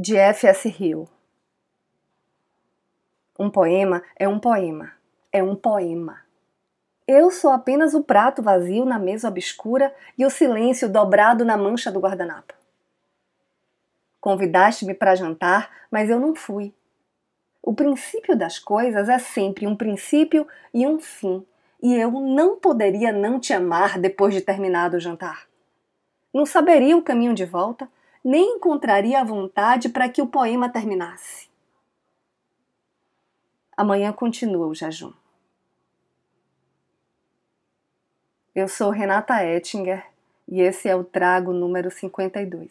de F.S. Hill. Um poema é um poema, é um poema. Eu sou apenas o prato vazio na mesa obscura e o silêncio dobrado na mancha do guardanapo. Convidaste-me para jantar, mas eu não fui. O princípio das coisas é sempre um princípio e um fim, e eu não poderia não te amar depois de terminado o jantar. Não saberia o caminho de volta, nem encontraria a vontade para que o poema terminasse. Amanhã continua o jejum. Eu sou Renata Ettinger e esse é o trago número 52.